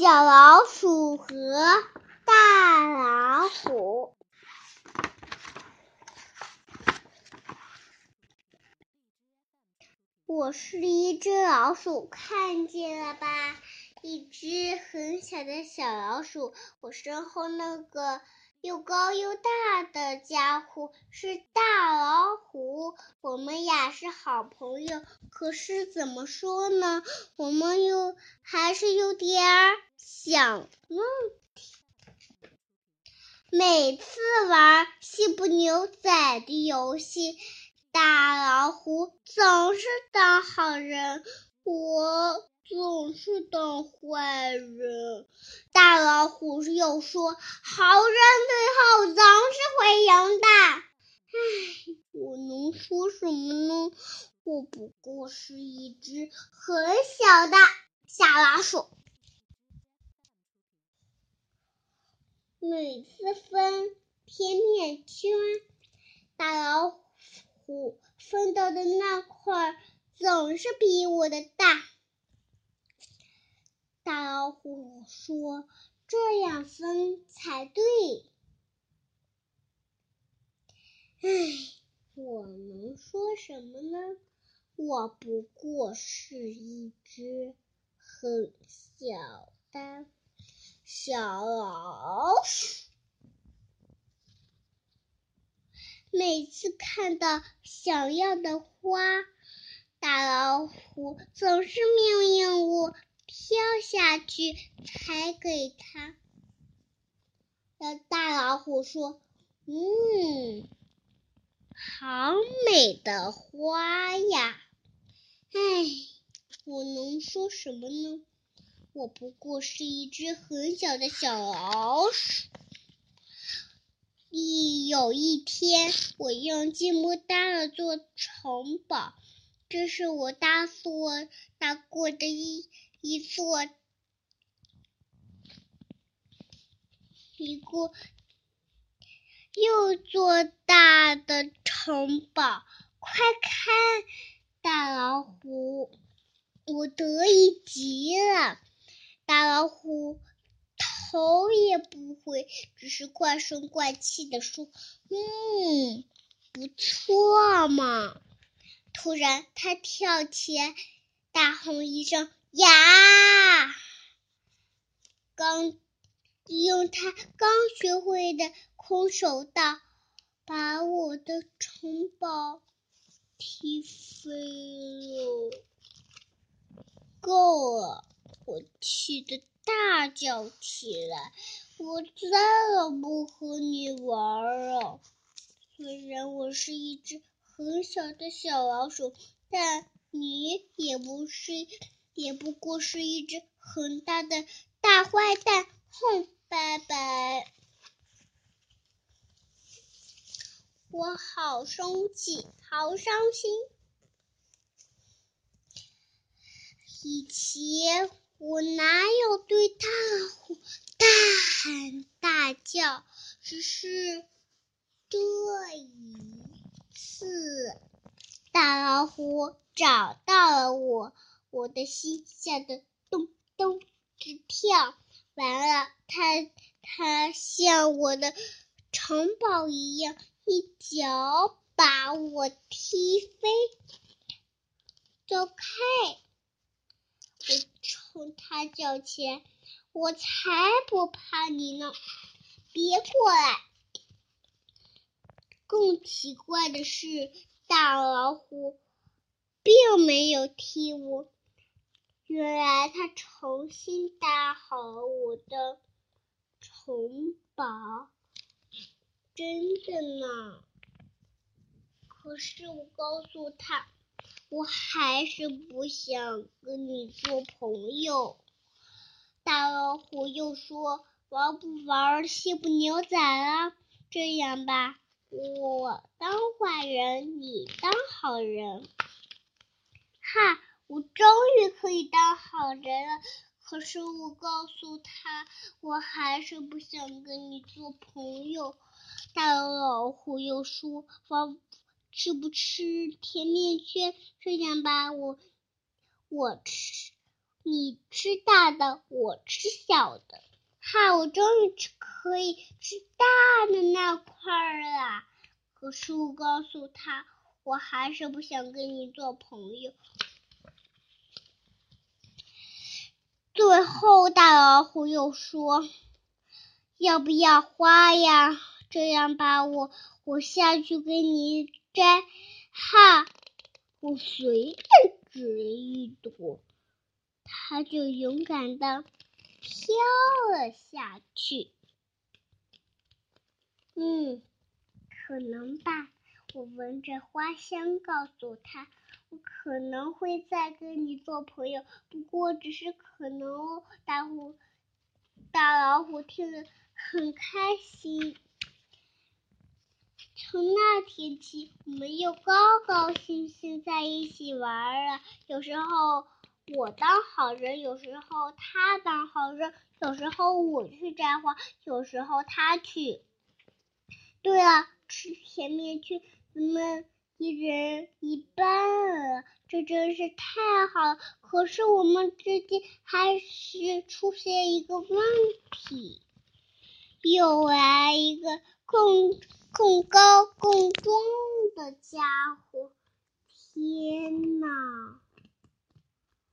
小老鼠和大老虎。我是一只老鼠，看见了吧？一只很小的小老鼠。我身后那个又高又大的家伙是大老。我们俩是好朋友，可是怎么说呢？我们又还是有点小问题。每次玩西部牛仔的游戏。大老虎总是当好人，我总是当坏人。大老虎又说：“好人最后总是会赢的。”唉，我能说什么呢？我不过是一只很小的小老鼠，每次分甜甜圈，大老虎。分到的那块总是比我的大。大老虎说：“这样分才对。”唉，我能说什么呢？我不过是一只很小的小老鼠。每次看到想要的花，大老虎总是命令我跳下去采给他。大老虎说：“嗯，好美的花呀！”唉，我能说什么呢？我不过是一只很小的小老鼠。一有一天，我用积木搭了座城堡，这是我搭座搭过的一一座一个又做大的城堡。快看，大老虎，我得意极了。大老虎。头也不回，只是怪声怪气的说：“嗯，不错嘛。”突然，他跳起来，大吼一声：“呀！”刚用他刚学会的空手道，把我的城堡踢飞了。够了！我气得。大叫起来：“我再也不和你玩了！虽然我是一只很小的小老鼠，但你也不是，也不过是一只很大的大坏蛋！哼，拜拜！我好生气，好伤心。以前……”我哪有对大虎大喊大叫？只是这一次，大老虎找到了我，我的心吓得咚咚直跳。完了，它它像我的城堡一样，一脚把我踢飞。走开！我冲他叫起来：“我才不怕你呢！别过来！”更奇怪的是，大老虎并没有踢我，原来他重新搭好了我的城堡。真的呢？可是我告诉他。我还是不想跟你做朋友。大老虎又说：“玩不玩西部牛仔了？这样吧，我当坏人，你当好人。”哈！我终于可以当好人了。可是我告诉他，我还是不想跟你做朋友。大老虎又说：“我。”吃不吃甜面圈？这样吧，我我吃你吃大的，我吃小的。哈，我终于吃可以吃大的那块了。可是我告诉他，我还是不想跟你做朋友。最后，大老虎又说：“要不要花呀？这样吧，我我下去给你摘。”哈，我随便指一朵，他就勇敢的飘了下去。嗯，可能吧。我闻着花香，告诉他。我可能会再跟你做朋友，不过只是可能哦。大虎、大老虎听了很开心。从那天起，我们又高高兴兴在一起玩了。有时候我当好人，有时候他当好人，有时候我去摘花，有时候他去。对了，吃甜面去，咱们。一人一半啊，这真是太好了！可是我们之间还是出现一个问题，又来一个更更高更重的家伙！天哪！